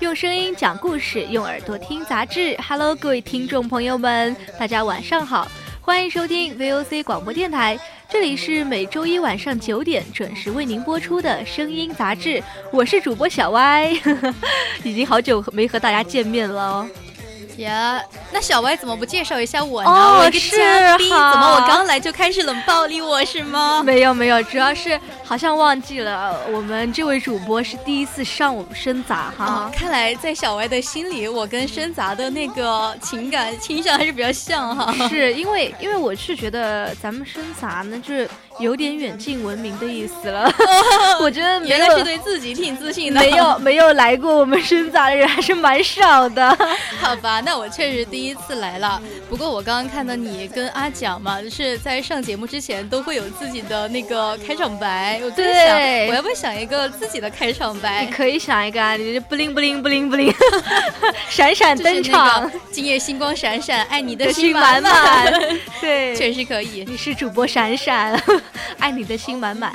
用声音讲故事，用耳朵听杂志。Hello，各位听众朋友们，大家晚上好，欢迎收听 VOC 广播电台，这里是每周一晚上九点准时为您播出的声音杂志，我是主播小歪，已经好久没和大家见面了。呀，那小歪怎么不介绍一下我呢？我一个嘉宾，怎么我刚来就开始冷暴力我是吗？没有没有，主要是好像忘记了，我们这位主播是第一次上我们深杂哈。看来在小歪的心里，我跟深杂的那个情感 倾向还是比较像哈。是因为因为我是觉得咱们深杂呢，就是有点远近闻名的意思了。我觉得原来是对自己挺自信的。没有没有来过我们深杂的人还是蛮少的。好吧。那我确实第一次来了，不过我刚刚看到你跟阿蒋嘛，就是在上节目之前都会有自己的那个开场白。我在想，我要不要想一个自己的开场白？你可以想一个啊，你就不灵不灵不灵不灵，闪闪登场，今夜星光闪闪，爱你的心满满。对，确实可以。你是主播闪闪，爱你的心满满。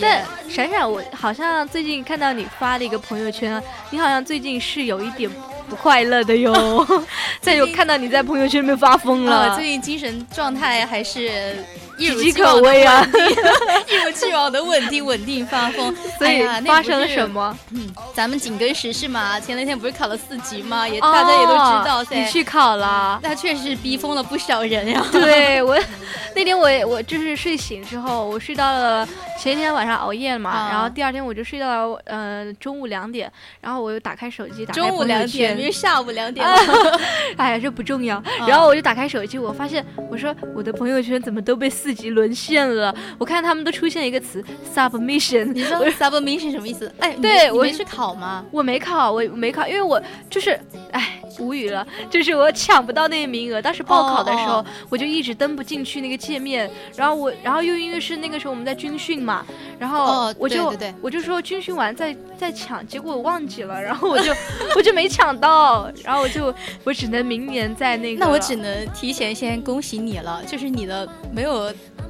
但闪闪，我好像最近看到你发了一个朋友圈，你好像最近是有一点。不快乐的哟，再 有看到你在朋友圈里面发疯了，最近精神状态还是。岌岌可危啊！一如既往的稳定，稳定发疯。所以发生了什么？嗯，咱们紧跟时事嘛。前两天不是考了四级吗？也大家也都知道噻。你去考了？那确实逼疯了不少人呀。对 我那天我我就是睡醒之后，我睡到了前一天晚上熬夜了嘛，然后第二天我就睡到了呃中午两点，然后我又打开手机，打中午两点，因为下午两点。哎呀，这不重要。然后我就打开手机，我发现我说我的朋友圈怎么都被。四级沦陷了，我看他们都出现一个词 submission。你说 submission 什么意思？哎，对我没去考吗？我没考，我没考，因为我就是，哎，无语了，就是我抢不到那个名额。当时报考的时候，我就一直登不进去那个界面，然后我，然后又因为是那个时候我们在军训嘛，然后我就我就说军训完再再抢，结果我忘记了，然后我就我就没抢到，然后我就我只能明年在那个。那我只能提前先恭喜你了，就是你的没有。episode.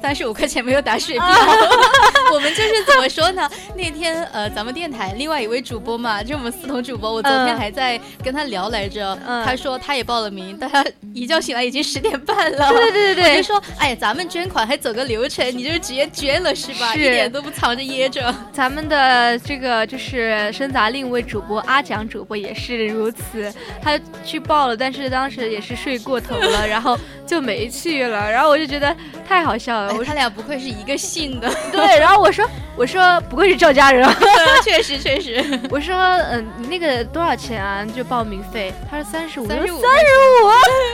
三十五块钱没有打水 漂，我们就是怎么说呢？那天呃，咱们电台另外一位主播嘛，就我们四同主播，我昨天还在跟他聊来着。他说他也报了名，但他一觉醒来已经十点半了。对对对对，我就说，哎，咱们捐款还走个流程，你就是直接捐了是吧？一点都不藏着掖着。咱们的这个就是深杂另一位主播阿蒋主播也是如此，他去报了，但是当时也是睡过头了，然后就没去了。然后我就觉得太好笑了。他俩不愧是一个姓的，对。然后我说，我说不愧是赵家人，确实确实。我说，嗯，你那个多少钱啊？就报名费？他说三十五，三十五，三十五。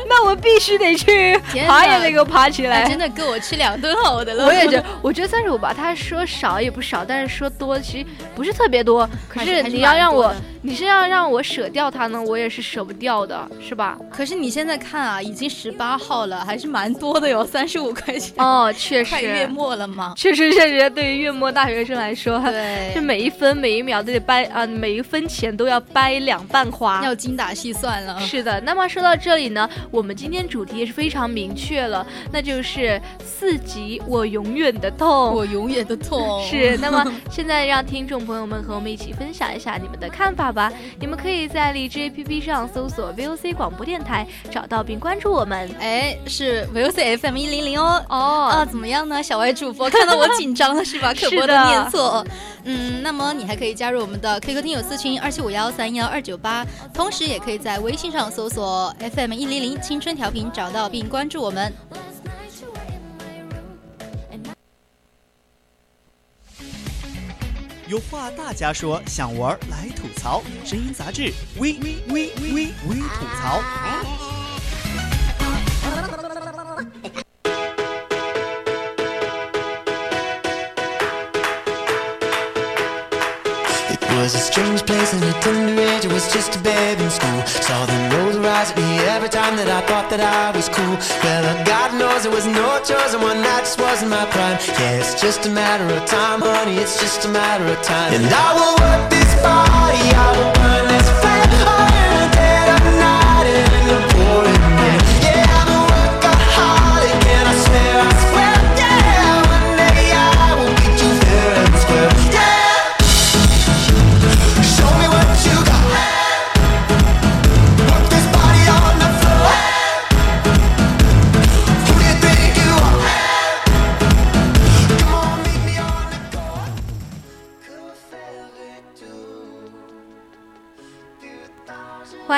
那我必须得去，爬也得给我爬起来。真的够我吃两顿好的了。我也觉得，我觉得三十五吧。他说少也不少，但是说多其实不是特别多。可是你要让我。你是要让我舍掉它呢？我也是舍不掉的，是吧？可是你现在看啊，已经十八号了，还是蛮多的哟，三十五块钱哦，确实。快月末了吗？确实确实，对于月末大学生来说，对，这每一分每一秒都得掰啊，每一分钱都要掰两半花，要精打细算了。是的，那么说到这里呢，我们今天主题也是非常明确了，那就是四级我永远的痛，我永远的痛。是，那么 现在让听众朋友们和我们一起分享一下你们的看法。吧，你们可以在荔枝 APP 上搜索 VOC 广播电台，找到并关注我们。哎，是 VOC FM 一零零哦。哦，啊，怎么样呢？小歪主播看到我紧张了是吧？可不能念错。嗯，那么你还可以加入我们的 QQ 听友私群二七五幺三幺二九八，同时也可以在微信上搜索 FM 一零零青春调频，找到并关注我们。有话大家说，想玩来吐槽。声音杂志，微微微微微吐槽。Place and age I was just a babe in school. Saw the road rise at me every time that I thought that I was cool. Well, uh, God knows there was no choice and one night just wasn't my prime. Yeah, it's just a matter of time, honey, it's just a matter of time. And I will work this body, will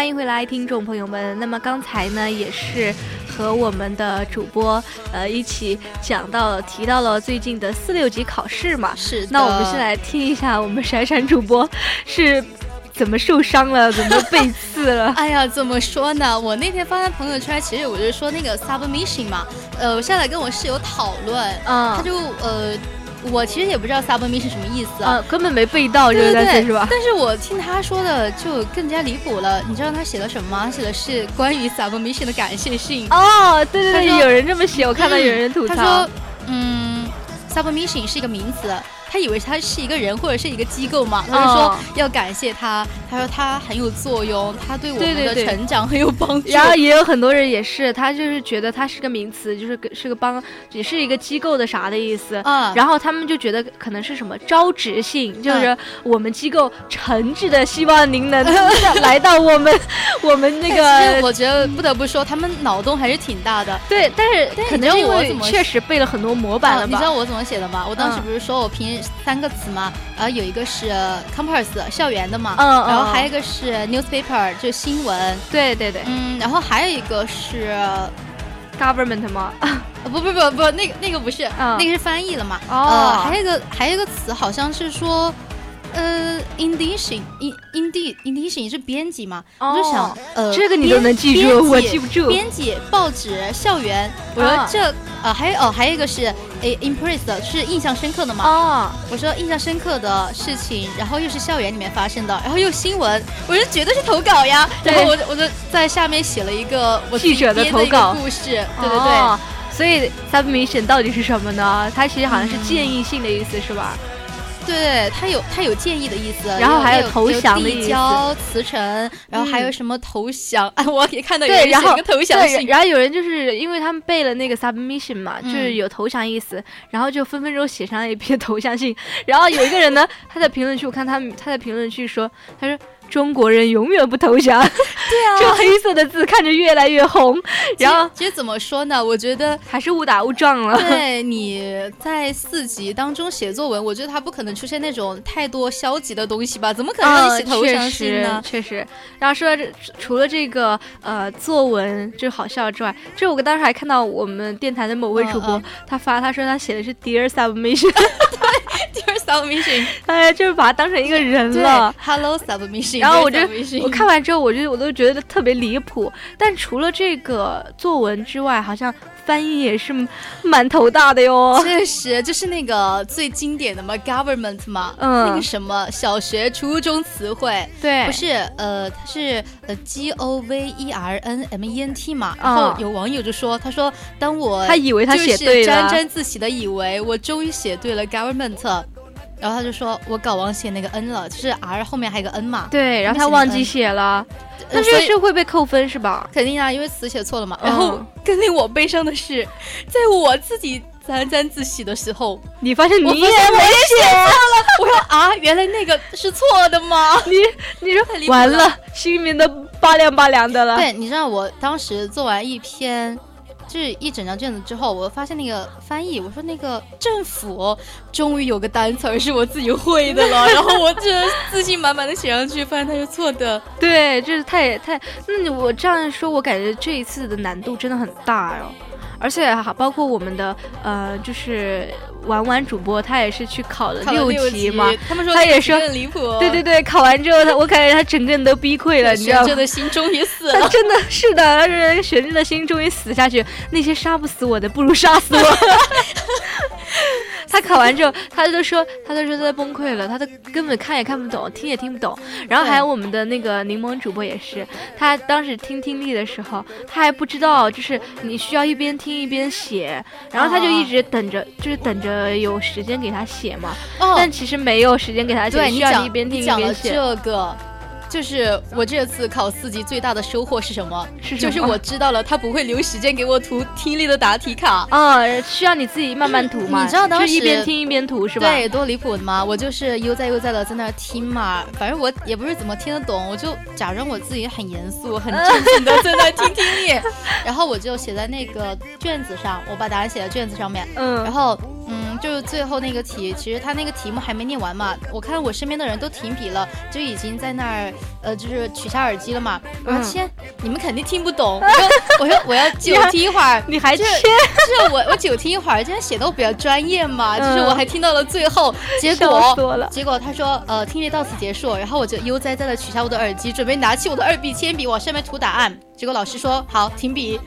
欢迎回来，听众朋友们。那么刚才呢，也是和我们的主播呃一起讲到了，提到了最近的四六级考试嘛。是那我们先来听一下我们闪闪主播是怎么受伤了，怎么被刺了。哎呀，怎么说呢？我那天发在朋友圈，其实我就说那个 submission 嘛，呃，我下来跟我室友讨论，嗯他就呃，我其实也不知道 submission 是什么意思啊，根本没背到这个单词是吧？但是我听他说的就更加离谱了。你知道他写了什么吗？他写的是关于 submission 的感谢信。哦，对对对，有人这么写，我看到有人吐槽。他说，嗯，submission 是一个名词。他以为他是一个人或者是一个机构嘛，他就说哦要感谢他，他说他很有作用，他对我们的成长很有帮助。然后也有很多人也是，他就是觉得他是个名词，就是个是个帮，也是一个机构的啥的意思。嗯，然后他们就觉得可能是什么招职性，就是嗯我们机构诚挚的希望您能 来到我们 我们那个我觉得不得不说，他们脑洞还是挺大的。对，但是可能因为我确实背了很多模板了吧？啊你知道我怎么写的吗？我当时嗯不是说我拼三个词嘛？然后有一个是 campus 校园的嘛，然后还有一个是 newspaper 就新闻，对对对嗯，然后还有一个是，government 吗？呃不不不不，那个那个不是，嗯那个是翻译了嘛？哦呃，还有一个还有一个词好像是说。呃，indition in indi indition 是编辑嘛？我就想，呃，这个你都能记住编我记不住编辑报纸校园，我说啊这呃还有哦还有一个是诶 impressed 是印象深刻的嘛？哦，我说印象深刻的事情，然后又是校园里面发生的，然后又新闻，我说绝对是投稿呀。然后我就我就在下面写了一个我记者的投稿故事，对对对。哦所以 submission 到底是什么呢？它其实好像是建议性的意思，是吧？对，他有他有建议的意思，然后还有投降的意思递交辞呈，然后还有什么投降？哎，我也看到有，人写个投降，信，然后有人就是因为他们背了那个 submission 嘛，就是有投降意思，然后就分分钟写上了一篇投降信。然后有一个人呢，他在评论区，我看他他在评论区说，他说中国人永远不投降。对啊，这黑色的字看着越来越红，然后其实怎么说呢？我觉得还是误打误撞了。对你在四级当中写作文，我觉得他不可能出现那种太多消极的东西吧？怎么可能让你写投降确实信呢？确实。然后说到这除了这个呃作文就好笑之外，这我当时还看到我们电台的某位主播，嗯嗯他发他说他写的是 Dear Submission，Dear submission，哎，就是把他当成一个人对了。，Hello submission，然后我就我看完之后，我就我都觉得特别离谱。但除了这个作文之外，好像翻译也是蛮头大的哟。确实，就是那个最经典的嘛，government 嘛，嗯那个什么小学、初中词汇，对，不是，呃，它是呃 G O V E R N M E N T 嘛，啊然后有网友就说，他说当我他以为他写就是对了沾沾自喜的以为我终于写对了 government，然后他就说我搞忘写那个 N 了，就是 R 后面还有个 N 嘛，对，然后他忘记写了，那这个是会被扣分是吧？肯定啊，因为词写错了嘛。嗯然后更令我悲伤的是，在我自己沾沾自喜的时候，你发现你也没写，我说啊，原来那个是错的吗？你你说完了，心里面都拔凉拔凉的了。对，你知道我当时做完一篇。就是一整张卷子之后，我发现那个翻译，我说那个政府终于有个单词是我自己会的了，然后我这自信满满的写上去，发现它是错的。对，就是太太，那你我这样说，我感觉这一次的难度真的很大哟。而且还包括我们的呃，就是婉婉主播，他也是去考了六级嘛。他们说他也说离谱，对对对，考完之后，他我感觉他整个人都逼溃了，你知道吗？的心终于死了。他真的是的，他是悬着的心终于死下去。那些杀不死我的，不如杀死我。他考完之后，他都说，他都说他崩溃了，他都根本看也看不懂，听也听不懂。然后还有我们的那个柠檬主播也是，他当时听听力的时候，他还不知道，就是你需要一边听一边写，然后他就一直等着，就是等着有时间给他写嘛。哦但其实没有时间给他写，需要一边听一边写。这个，就是我这次考四级最大的收获是什么？是什就是我知道了，他不会留时间给我涂听力的答题卡。啊、需要你自己慢慢涂嘛。你知道当时一边时听一边涂是吧？对，多离谱的嘛？我就是悠哉悠哉的在那儿听嘛，反正我也不是怎么听得懂，我就假装我自己很严肃、很正经的在那儿听听力，然后我就写在那个卷子上，我把答案写在卷子上面，嗯然嗯，后，嗯，就是最后那个题，其实他那个题目还没念完嘛。我看我身边的人都停笔了，就已经在那儿，呃，就是取下耳机了嘛。我说嗯天，你们肯定听不懂。我说我说我要久听一会儿。你还是切就是我我久听一会儿，这样显得我比较专业嘛。就是我还听到了最后，结果。结果他说呃听力到此结束，然后我就悠哉哉的取下我的耳机，准备拿起我的二 B 铅笔往上面涂答案。结果老师说好停笔，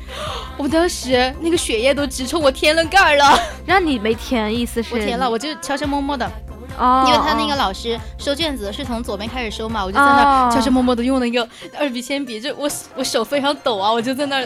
我当时那个血液都直冲我天灵盖儿了。让你没填，意思是？我填了，我就悄悄摸摸的，哦，因为他那个老师收卷子是从左边开始收嘛，我就在那悄悄摸摸的用了一个二笔铅笔，就我我手非常抖啊，我就在那儿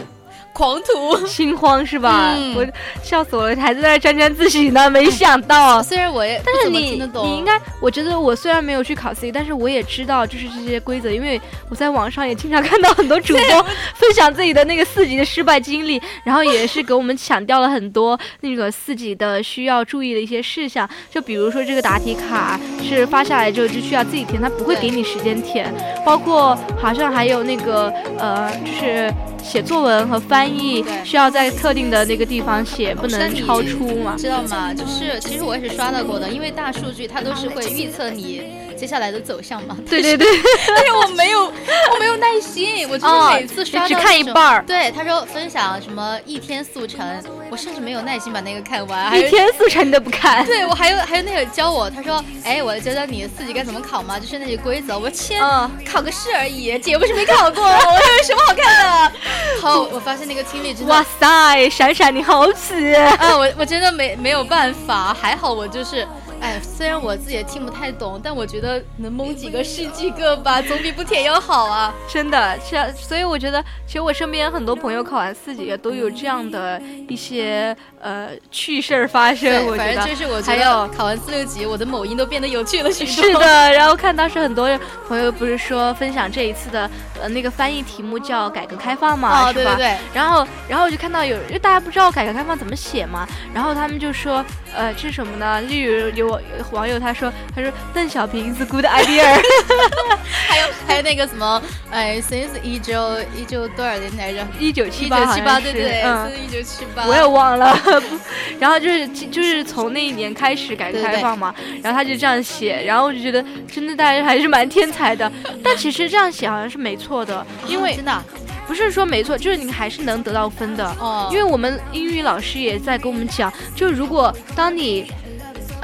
狂徒。心慌是吧？嗯我笑死我了，还在那沾沾自喜呢，没想到。虽然我也但是你你应该，我觉得我虽然没有去考 C，但是我也知道就是这些规则，因为我在网上也经常看到很多主播 分享自己的那个四级的失败经历，然后也是给我们强调了很多那个四级的需要注意的一些事项，就比如说这个答题卡是发下来之后就需要自己填，他不会给你时间填，包括好像还有那个呃，就是写作文和翻译需要在特定的那个地方写，不能超出嘛。知道吗？就是其实我也是刷到过的，因为大数据它都是会预测你接下来的走向嘛。对对对。但是我没有，我没有耐心，我就是哦每次刷到只看一半儿对，他说分享什么一天速成，我甚至没有耐心把那个看完，还一有天速成你都不看，对我还有还有那个教我，他说，哎，我教教你四级该怎么考嘛，就是那些规则。我说天，嗯考个试而已，姐不是没考过，我 有什么好看的？好，我发现那个听力真的哇塞，闪闪你好死！啊，我我真的没没有办法，还好我就是。哎，虽然我自己也听不太懂，但我觉得能蒙几个是几个吧，总比不填要好啊。真的是啊，所以我觉得，其实我身边很多朋友考完四级都有这样的一些呃趣事儿发生。我反觉得正就是我觉还有得考完四六级，我的某音都变得有趣了许多。是的，然后看当时很多朋友不是说分享这一次的呃那个翻译题目叫改革开放嘛，哦，是吧？对对对，然后，然后我就看到有，因为大家不知道改革开放怎么写嘛，然后他们就说，呃，这是什么呢？例如有有网友他说，他说邓小平 is good idea，还有 还有那个什么，哎，since 一九一九多少年来着？一九七八，九七八，对对对，嗯，是一九七八。我也忘了。然后就是就是从那一年开始改革开放嘛，然后他就这样写，然后我就觉得真的大家还是蛮天才的。但其实这样写好像是没错的，因为真的啊不是说没错，就是你还是能得到分的。哦，因为我们英语老师也在跟我们讲，就如果当你。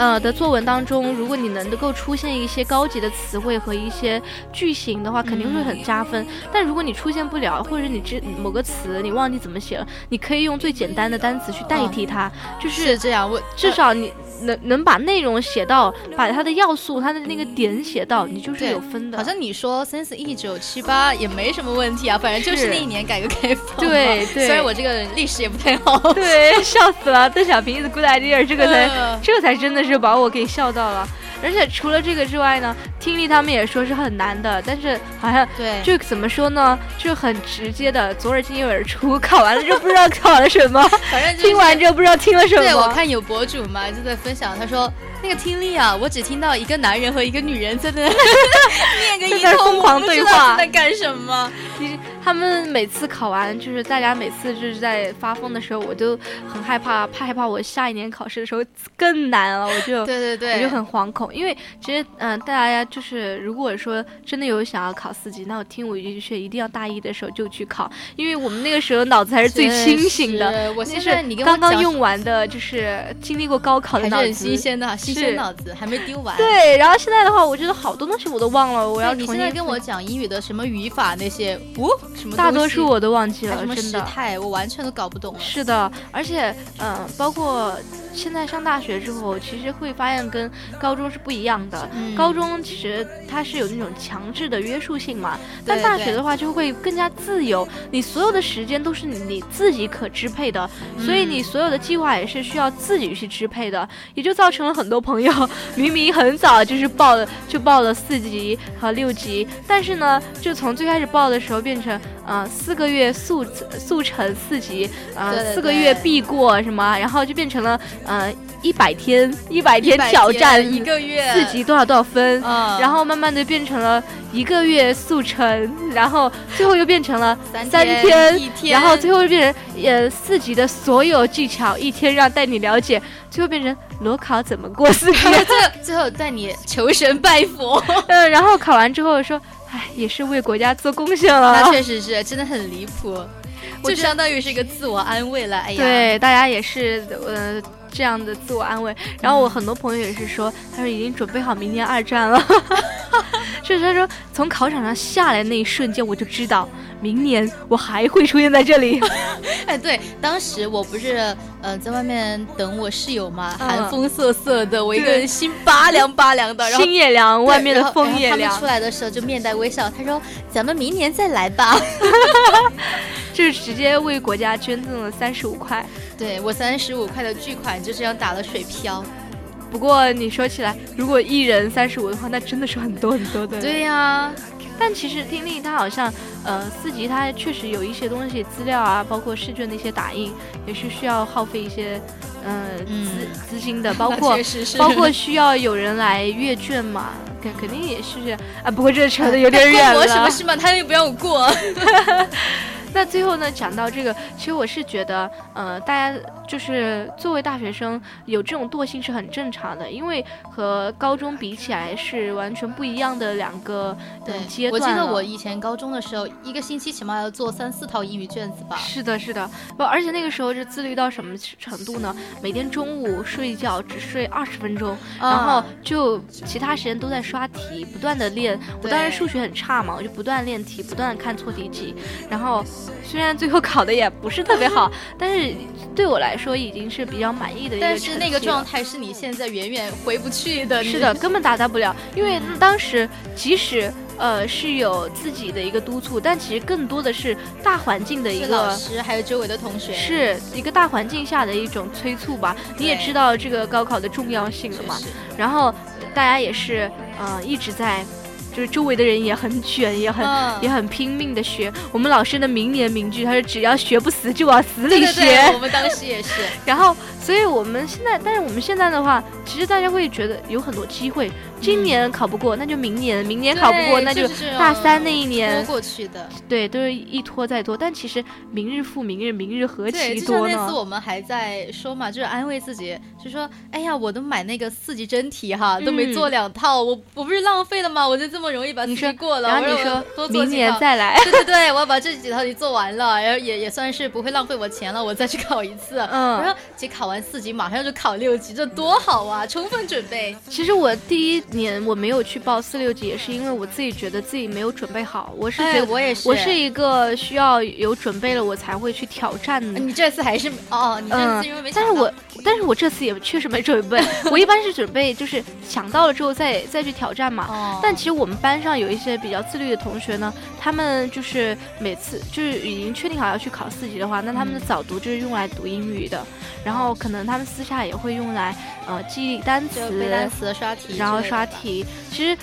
呃的作文当中，如果你能够出现一些高级的词汇和一些句型的话，肯定会很加分。但如果你出现不了，或者你这某个词你忘记怎么写了，你可以用最简单的单词去代替它，就是是这样，我至少你能能把内容写到，把它的要素、它的那个点写到，你就是有分的。好像你说 since 一九七八也没什么问题啊，反正就是是那一年改革开放。对对虽然我这个历史也不太好。对，笑死了！邓小平 is good idea，这个才、嗯这个才真的是把我给笑到了。而且除了这个之外呢，听力他们也说是很难的，但是好像对，就怎么说呢，就很直接的左耳进右耳出，考完了就不知道考了什么，反正就是听完之后不知道听了什么。对，我看有博主嘛就在分享，他说那个听力啊，我只听到一个男人和一个女人在那 念个一通，疯狂对话是在干什么。你他们每次考完，就是大家每次就是在发疯的时候，我就很害怕，怕害怕我下一年考试的时候更难了，我就对 对对，我就很惶恐，因为其实嗯、大家就是如果说真的有想要考四级，那我听我一句劝，一定要大一的时候就去考，因为我们那个时候脑子还是最清醒的。是。我那现在你刚刚用完的，就是经历过高考的脑子，很新鲜的，新鲜脑子还没丢完。对，然后现在的话，我觉得好多东西我都忘了，我，要重新你现在跟我讲英语的什么语法那些，哦，什么大多数我都忘记了，什么真的。时态，我完全都搞不懂了。是的，而且嗯、包括现在上大学之后，其实会发现跟高中是不一样的。嗯。高中其实它是有那种强制的约束性嘛，但大学的话就会更加自由，你所有的时间都是你你自己可支配的，所以嗯你所有的计划也是需要自己去支配的，也就造成了很多朋友 明明很早就是报了就报了四级和六级，但是呢，就从最开始报的时候变成呃四个月速速成四级，呃对对。四个月必过什么，然后就变成了呃一百天一百天挑战一个月。四级多少多少分，嗯。然后慢慢的变成了一个月速成，然后最后又变成了三三天天一天。然后最后变成呃四级的所有技巧一天让带你了解，最后变成裸考怎么过四级，最后最后带你求神拜佛，嗯，然后考完之后说，哎，也是为国家做贡献了。那。确实是真的很离谱，就相当于是一个自我安慰了。哎呀，对，大家也是呃这样的自我安慰。然后我很多朋友也是说，他说已经准备好明年二战了。就是他说从考场上下来那一瞬间，我就知道明年我还会出现在这里。哎，对，当时我不是呃在外面等我室友嘛，嗯寒风瑟瑟的，我一个人心拔凉拔凉的，然后心也凉，外面的风也凉出。来的时候就面带微笑，他说：“咱们明年再来吧。就是直接为国家捐赠了三十五块。对”我三十五块的巨款就这样打了水漂。不过你说起来，如果一人三十五的话，那真的是很多很多的。对呀、但其实听力它好像，呃，四级它确实有一些东西资料啊，包括试卷的一些打印，也是需要耗费一些，呃，嗯资 资金的，包括包括需要有人来阅卷嘛，肯肯定也是啊。不过这扯的有点 远了我什么。事嘛？他又不让我过。那最后呢，讲到这个，其实我是觉得，呃，大家就是作为大学生有这种惰性是很正常的，因为和高中比起来是完全不一样的两个阶我段我记得我以前高中的时候，一个星期起码要做三四套英语卷子吧。是的，是的，不，而且那个时候是自律到什么程度呢？每天中午睡觉只睡二十分钟，然后啊就其他时间都在刷题，不断的练。我当时数学很差嘛，我就不断练题，不断的看错题集。然后虽然最后考的也不是特别好，但是对我来说已经是比较满意的一个但是那个状态是你现在远远回不去的。是的，根本达到不了，因为当时即使呃是有自己的一个督促，但其实更多的是大环境的一个。是老师还有周围的同学。是一个大环境下的一种催促吧，你也知道这个高考的重要性了嘛，然后大家也是，呃，一直在，就是周围的人也很卷，也很、嗯也很拼命的学。我们老师的名言名句，他说只要学不死就往死里学。对对对，我们当时也是。然后，所以我们现在，但是我们现在的话，其实大家会觉得有很多机会。今年考不过，那就明年；明年考不过，那就大三那一拖年。过去的。对，都是一拖再拖。但其实明日复明日，明日何对，其多呢？那次我们还在说嘛，就是安慰自己，就说，哎呀，我都买那个四级真题哈，都没做两套，我我不是浪费了吗？我就这么容易把四嗯你说过了，然后你说明年再来。对对对，我要把这几套题做完了，然后也也算是不会浪费我钱了，我再去考一次。嗯然后其实考完四级马上就考六级，这多好啊！充分准备。其实我第一年我没有去报四六级，也是因为我自己觉得自己没有准备好。我是觉哎，得我也是，我是一个需要有准备了我才会去挑战的。你这次还是哦，你这次因为没但是我但是我这次也确实没准备，我一般是准备就是想到了之后再再去挑战嘛。哦，但其实我们班上有一些比较自律的同学呢，他们就是每次就是已经确定好要去考四级的话，那他们的嗯早读就是用来读英语的，然后可能他们私下也会用来呃记忆单词背单词、刷题，然后刷。题。其实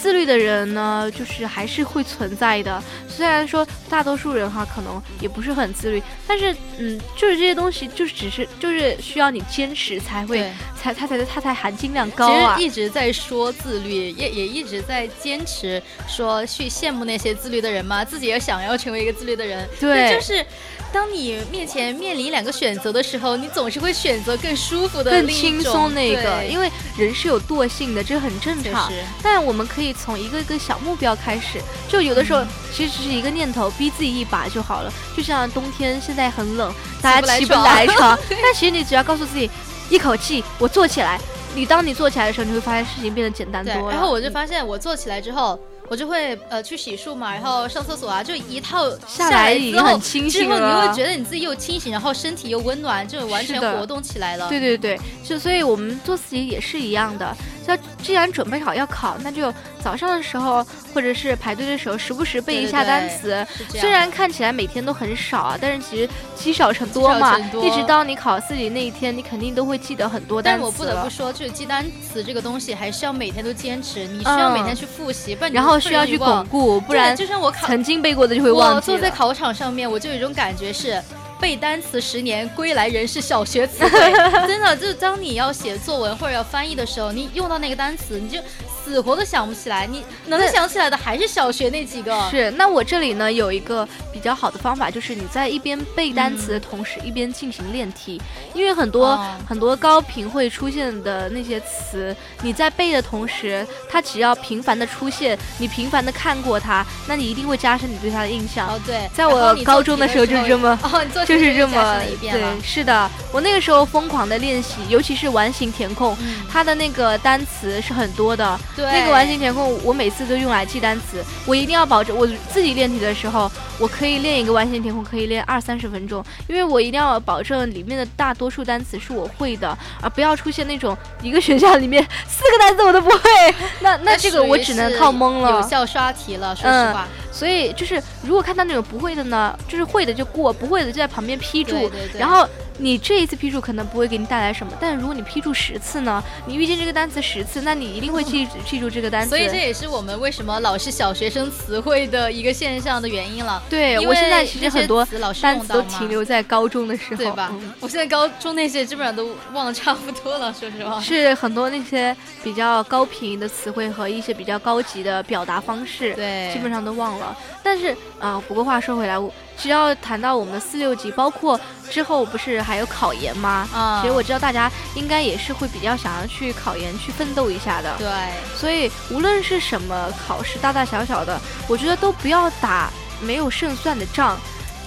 自律的人呢，就是还是会存在的。虽然说大多数人哈可能也不是很自律，但是嗯，就是这些东西就是只是就是需要你坚持才会对，才它才它才含金量高啊其实。一直在说自律，也也一直在坚持说去羡慕那些自律的人嘛，自己也想要成为一个自律的人。对就是当你面前面临两个选择的时候，你总是会选择更舒服的、更轻松那个，因为为人是有惰性的，这很正常。但我们可以从一个一个小目标开始，就有的时候其实只是一个念头，逼自己一把就好了。就像冬天现在很冷，大家起不来来床，但其实你只要告诉自己，一口气我坐起来。你当你坐起来的时候，你会发现事情变得简单多，了。然后我就发现我坐起来之后。我就会呃去洗漱嘛，然后上厕所啊，就一套下来来已经之后之后你会觉得你自己又清醒，然后身体又温暖，就完全活动起来了。对对对，就所以我们做自己也是一样的。要既然准备好要考，那就早上的时候或者是排队的时候，时不时背一下单词。虽然看起来每天都很少啊，但是其实积少成多嘛。一直到你考四级那一天，你肯定都会记得很多单词但我不得不说，就是记单词这个东西，还是要每天都坚持。你需要每天去复习，不然然后需要去巩。固，不然就像我考，曾经背过的就会忘记我。坐在考场上面，我就有一种感觉是。背单词十年，归来仍是小学词汇。真的，就是当你要写作文或者要翻译的时候，你用到那个单词，你就死活都想不起来。你能想起来的还是小学那几个。是，那我这里呢有一个比较好的方法，就是你在一边背单词的同时，一边进行练题，因为很多、哦很多高频会出现的那些词，你在背的同时，它只要频繁的出现，你频繁的看过它，那你一定会加深你对它的印象。哦，对，在我高中的时候就是这么哦，你做题 就是这么对，是的，我那个时候疯狂的练习，尤其是完形填空，嗯它的那个单词是很多的，对，那个完形填空，我每次都用来记单词。我一定要保证我自己练题的时候，我可以练一个完形填空，可以练二三十分钟，因为我一定要保证里面的大多数单词是我会的，而不要出现那种一个选项里面四个单词我都不会。那那这个我只能靠蒙了。有效刷题了，说实嗯话。所以就是，如果看到那种不会的呢，就是会的就过，不会的就在旁边批注。对对对然后你这一次批注可能不会给你带来什么，但如果你批注十次呢，你遇见这个单词十次，那你一定会记记住这个单词。所以这也是我们为什么老是小学生词汇的一个现象的原因了。对我现在其实很多单词都停留在高中的时候，对吧嗯？我现在高中那些基本上都忘得差不多了，说实话。是很多那些比较高频的词汇和一些比较高级的表达方式，对，基本上都忘了。但是啊、呃不过话说回来，我只要谈到我们的四六级，包括之后不是还有考研吗？啊，其实我知道大家应该也是会比较想要去考研、去奋斗一下的。对所以无论是什么考试，大大小小的，我觉得都不要打没有胜算的仗，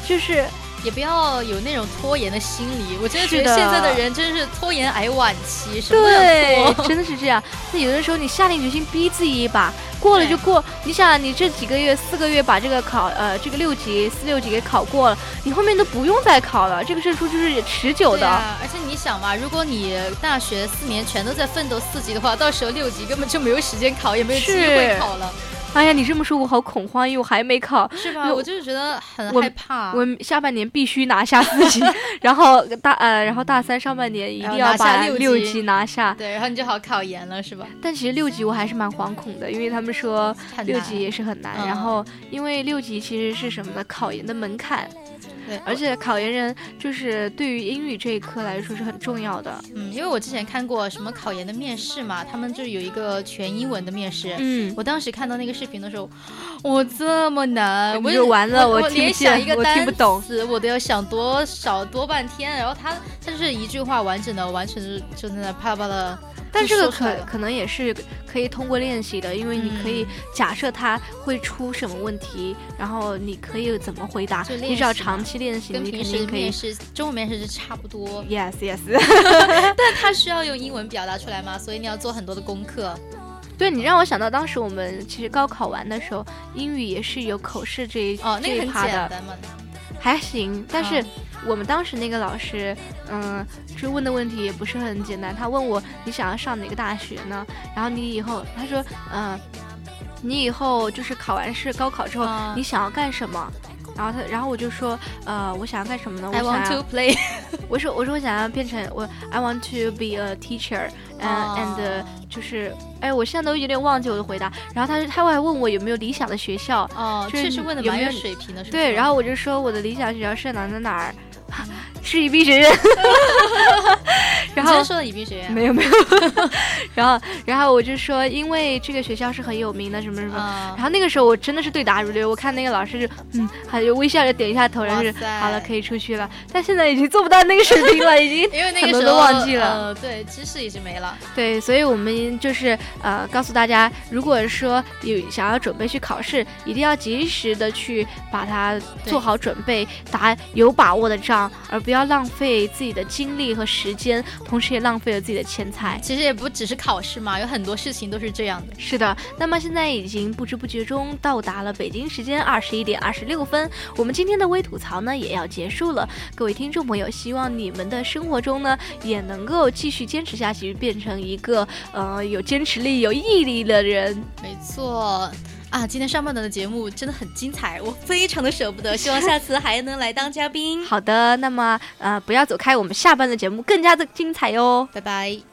就是也不要有那种拖延的心理。我真的觉得现在的人真是拖延癌晚期，什么都对想，拖。真的是这样。那有的时候你下定决心逼自己一把，过了就过。你想，你这几个月、四个月把这个考呃这个六级、四六级给考过了，你后面都不用再考了，这个证书就是持久的。啊，而且你想嘛，如果你大学四年全都在奋斗四级的话，到时候六级根本就没有时间考，也没有机会考了，哎呀，你这么说，我好恐慌，因为我还没考。是吧？我我就是觉得很害怕。我下半年必须拿下四级，然后大呃，然后大三上半年一定要把六级级拿下。对，然后你就好考研了，是吧？但其实六级我还是蛮惶恐的，因为他们说六级也是很难。嗯然后因为六级其实是什么呢？考研的门槛，对，而且考研人就是对于英语这一科来说是很重要的。嗯，因为我之前看过什么考研的面试嘛，他们就有一个全英文的面试。嗯，我当时看到那个视频的时候，我这么难，我你就完了我我听不连想一个单听不懂词，我都要想多少多半天。然后他他就是一句话完整的，完全是就在那啪啪的。但这个可可能也是可以通过练习的，因为你可以嗯假设它会出什么问题，然后你可以怎么回答你只要长期练习，你肯定可以面。试中文面试是差不多，Yes, yes。但他需要用英文表达出来嘛，所以你要做很多的功课。对你让我想到当时我们其实高考完的时候，英语也是有口试这一、哦，那这个很一趴的，简单嘛。还行。但是嗯我们当时那个老师，嗯，就问的问题也不是很简单。他问我你想要上哪个大学呢？然后你以后，他说，嗯、你以后就是考完试高考之后，嗯你想要干什么？然后他，然后我就说，呃，我想要干什么呢？我 I 想 want 要 to play。我说我说我想要变成我，I want to be a teacher，嗯、哦 and 就是，哎，我现在都有点忘记我的回答。然后他他还问我有没有理想的学校，哦，就是确实问的蛮有水平的，是不是对，然后我就说我的理想学校是哪哪哪儿，怕。是宜宾学院。然后说的宜宾学院，没有没有，然后然后我就说，因为这个学校是很有名的，什么什么。嗯然后那个时候我真的是对答如流，我看那个老师就嗯，还有微笑着点一下头，然后是哇塞好了可以出去了。但现在已经做不到那个水平了，已经因为那很多都个时候忘记了。呃，对，知识已经没了。对，所以我们就是呃告诉大家，如果说有想要准备去考试，一定要及时的去把它做好准备，打有把握的仗，而不要浪费自己的精力和时间，同时也浪费了自己的钱财。其实也不只是考试嘛，有很多事情都是这样的。是的，那么现在已经不知不觉中到达了北京时间二十一点二十六分，我们今天的微吐槽呢也要结束了。各位听众朋友，希望你们的生活中呢也能够继续坚持下去，变成一个呃有坚持力、有毅力的人。没错。啊，今天上半段的节目真的很精彩，我非常的舍不得，希望下次还能来当嘉宾。好的，那么呃不要走开，我们下半的节目更加的精彩哟。拜拜。